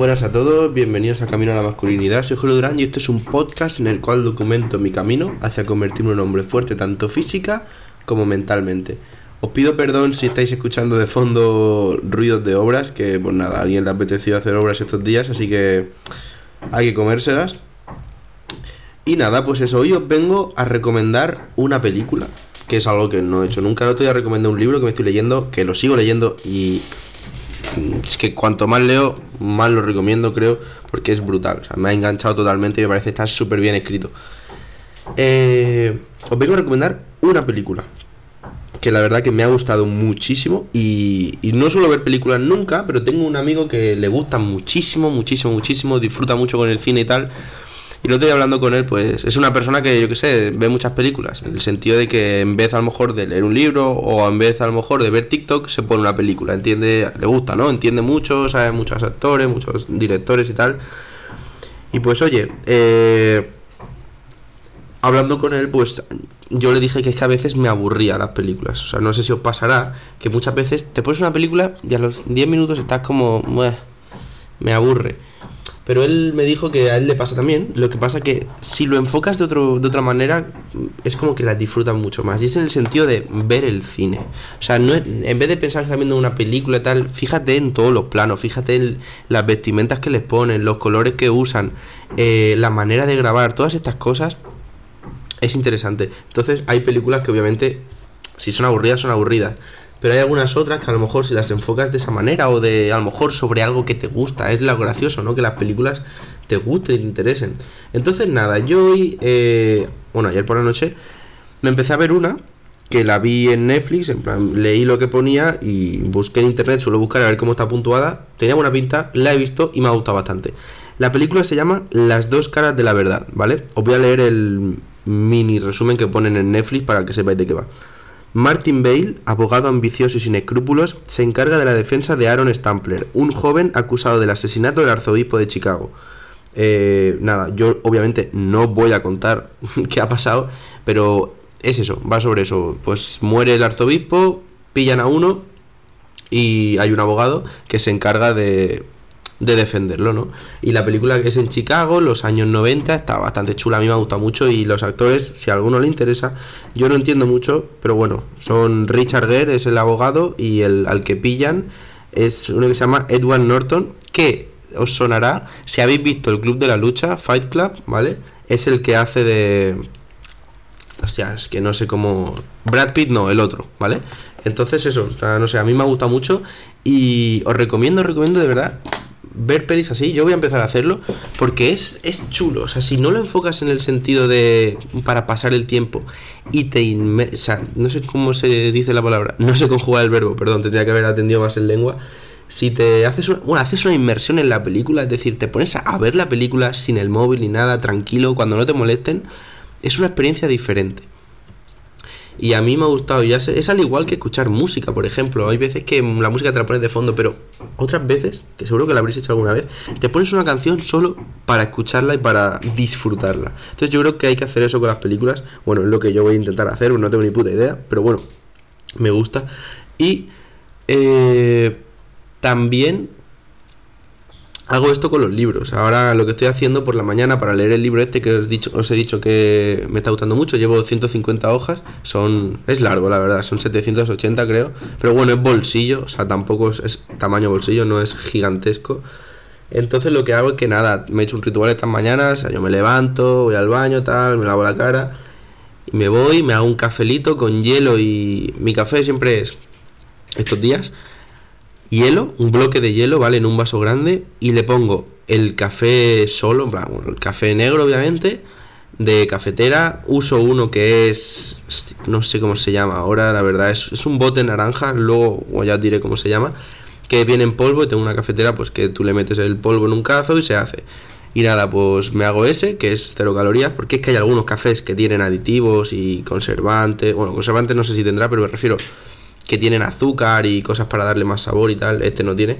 buenas a todos, bienvenidos a Camino a la Masculinidad. Soy Julio Durán y este es un podcast en el cual documento mi camino hacia convertirme en un hombre fuerte tanto física como mentalmente. Os pido perdón si estáis escuchando de fondo ruidos de obras, que pues nada, a alguien le ha apetecido hacer obras estos días, así que hay que comérselas. Y nada, pues eso, hoy os vengo a recomendar una película, que es algo que no he hecho nunca. El otro día recomendé un libro que me estoy leyendo, que lo sigo leyendo y es que cuanto más leo, más lo recomiendo, creo, porque es brutal. O sea, me ha enganchado totalmente y me parece estar súper bien escrito. Eh, os vengo a recomendar una película que la verdad que me ha gustado muchísimo y, no suelo ver películas nunca, pero tengo un amigo que le gusta muchísimo, muchísimo, muchísimo, disfruta mucho con el cine y tal. Y lo estoy hablando con él, pues es una persona que yo que sé, ve muchas películas, en el sentido de que en vez a lo mejor de leer un libro o en vez a lo mejor de ver TikTok, se pone una película, entiende, le gusta, ¿no? Entiende mucho, sabe muchos actores, muchos directores y tal. Y pues oye, eh, hablando con él, pues yo le dije que es que a veces me aburría las películas. O sea, no sé si os pasará que muchas veces te pones una película y a los 10 minutos estás como, me aburre. Pero él me dijo que a él le pasa también. Lo que pasa que si lo enfocas de, otro, de otra manera, es como que la disfrutas mucho más. Y es en el sentido de ver el cine. O sea, no en vez de pensar que estás viendo una película y tal, fíjate en todos los planos, fíjate en las vestimentas que les ponen, los colores que usan, eh, la manera de grabar, todas estas cosas es interesante. Entonces hay películas que obviamente, si son aburridas, son aburridas. Pero hay algunas otras que a lo mejor si las enfocas de esa manera o de a lo mejor sobre algo que te gusta, es lo gracioso, ¿no? Que las películas te gusten te interesen. Entonces nada, yo hoy, eh, bueno, ayer por la noche me empecé a ver una que la vi en Netflix, en plan, leí lo que ponía y busqué en internet, suelo buscar a ver cómo está puntuada, tenía buena pinta, la he visto y me ha gustado bastante. La película se llama Las dos caras de la verdad, ¿vale? Os voy a leer el mini resumen que ponen en Netflix para que sepáis de qué va. Martin Bale, abogado ambicioso y sin escrúpulos, se encarga de la defensa de Aaron Stampler, un joven acusado del asesinato del arzobispo de Chicago. Eh, nada, yo obviamente no voy a contar qué ha pasado, pero es eso, va sobre eso. Pues muere el arzobispo, pillan a uno y hay un abogado que se encarga de de defenderlo, ¿no? Y la película que es en Chicago, los años 90, está bastante chula, a mí me gusta mucho y los actores, si a alguno le interesa, yo no entiendo mucho, pero bueno, son Richard Gere, es el abogado, y el al que pillan es uno que se llama Edward Norton, que os sonará, si habéis visto el Club de la Lucha, Fight Club, ¿vale? Es el que hace de... Hostia, es que no sé cómo... Brad Pitt no, el otro, ¿vale? Entonces eso, no sé, a mí me gusta mucho y os recomiendo, os recomiendo de verdad ver pelis así, yo voy a empezar a hacerlo porque es, es chulo. O sea, si no lo enfocas en el sentido de para pasar el tiempo y te o sea, no sé cómo se dice la palabra, no sé conjugar el verbo, perdón, tendría que haber atendido más en lengua. Si te haces una, bueno, haces una inmersión en la película, es decir, te pones a, a ver la película sin el móvil ni nada, tranquilo, cuando no te molesten, es una experiencia diferente. Y a mí me ha gustado, ya es al igual que escuchar música, por ejemplo. Hay veces que la música te la pones de fondo, pero otras veces, que seguro que la habréis hecho alguna vez, te pones una canción solo para escucharla y para disfrutarla. Entonces yo creo que hay que hacer eso con las películas. Bueno, es lo que yo voy a intentar hacer, no tengo ni puta idea, pero bueno, me gusta. Y eh, también hago esto con los libros. Ahora lo que estoy haciendo por la mañana para leer el libro este que os, dicho, os he dicho que me está gustando mucho, llevo 150 hojas, son es largo la verdad, son 780 creo, pero bueno, es bolsillo, o sea, tampoco es, tamaño bolsillo, no es gigantesco. Entonces lo que hago es que nada, me he hecho un ritual estas mañanas, yo me levanto, voy al baño, tal, me lavo la cara y me voy, me hago un cafelito con hielo y mi café siempre es estos días hielo, un bloque de hielo, ¿vale? En un vaso grande y le pongo el café solo, el café negro obviamente, de cafetera. Uso uno que es, no sé cómo se llama ahora, la verdad, es, es un bote naranja, luego ya os diré cómo se llama, que viene en polvo y tengo una cafetera pues que tú le metes el polvo en un cazo y se hace. Y nada, pues me hago ese, que es cero calorías, porque es que hay algunos cafés que tienen aditivos y conservantes. Bueno, conservantes no sé si tendrá, pero me refiero que tienen azúcar y cosas para darle más sabor y tal. Este no tiene,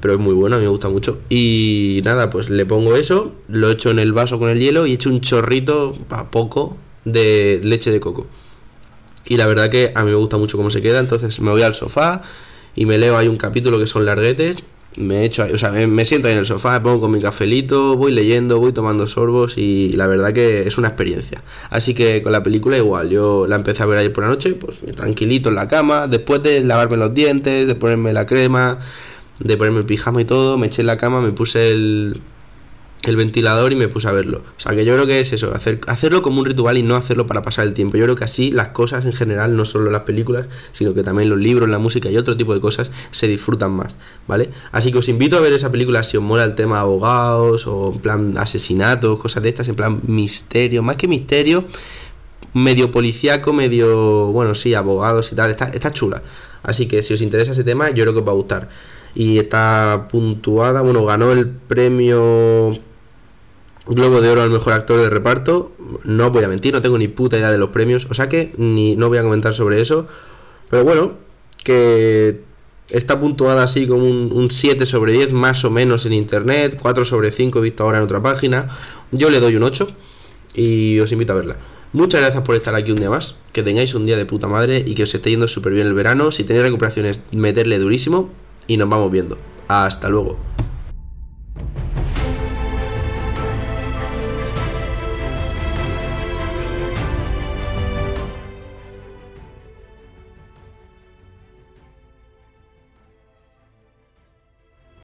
pero es muy bueno, a mí me gusta mucho. Y nada, pues le pongo eso, lo echo en el vaso con el hielo y echo un chorrito, a poco, de leche de coco. Y la verdad que a mí me gusta mucho cómo se queda, entonces me voy al sofá y me leo ahí un capítulo que son larguetes me echo, o sea, me, siento ahí en el sofá, me pongo con mi cafelito, voy leyendo, voy tomando sorbos y la verdad que es una experiencia. Así que con la película igual, yo la empecé a ver ayer por la noche, pues tranquilito en la cama, después de lavarme los dientes, de ponerme la crema, de ponerme el pijama y todo, me eché en la cama, me puse el, el ventilador y me puse a verlo. O sea que yo creo que es eso, hacer, hacerlo como un ritual y no hacerlo para pasar el tiempo. Yo creo que así las cosas en general, no solo las películas, sino que también los libros, la música y otro tipo de cosas se disfrutan más, ¿vale? Así que os invito a ver esa película si os mola el tema abogados o en plan asesinatos, cosas de estas, en plan misterio, más que misterio, medio policíaco, medio, bueno, sí, abogados y tal, está, está chula. Así que si os interesa ese tema, yo creo que os va a gustar. Y está puntuada, bueno, ganó el premio Globo de Oro al mejor actor de reparto. No voy a mentir, no tengo ni puta idea de los premios. O sea que ni no voy a comentar sobre eso. Pero bueno, que está puntuada así como un, 7 sobre 10 más o menos en internet. 4 sobre 5 he visto ahora en otra página. Yo le doy un 8 y os invito a verla. Muchas gracias por estar aquí un día más. Que tengáis un día de puta madre y que os esté yendo súper bien el verano. Si tenéis recuperaciones, meterle durísimo. Y nos vamos viendo. Hasta luego.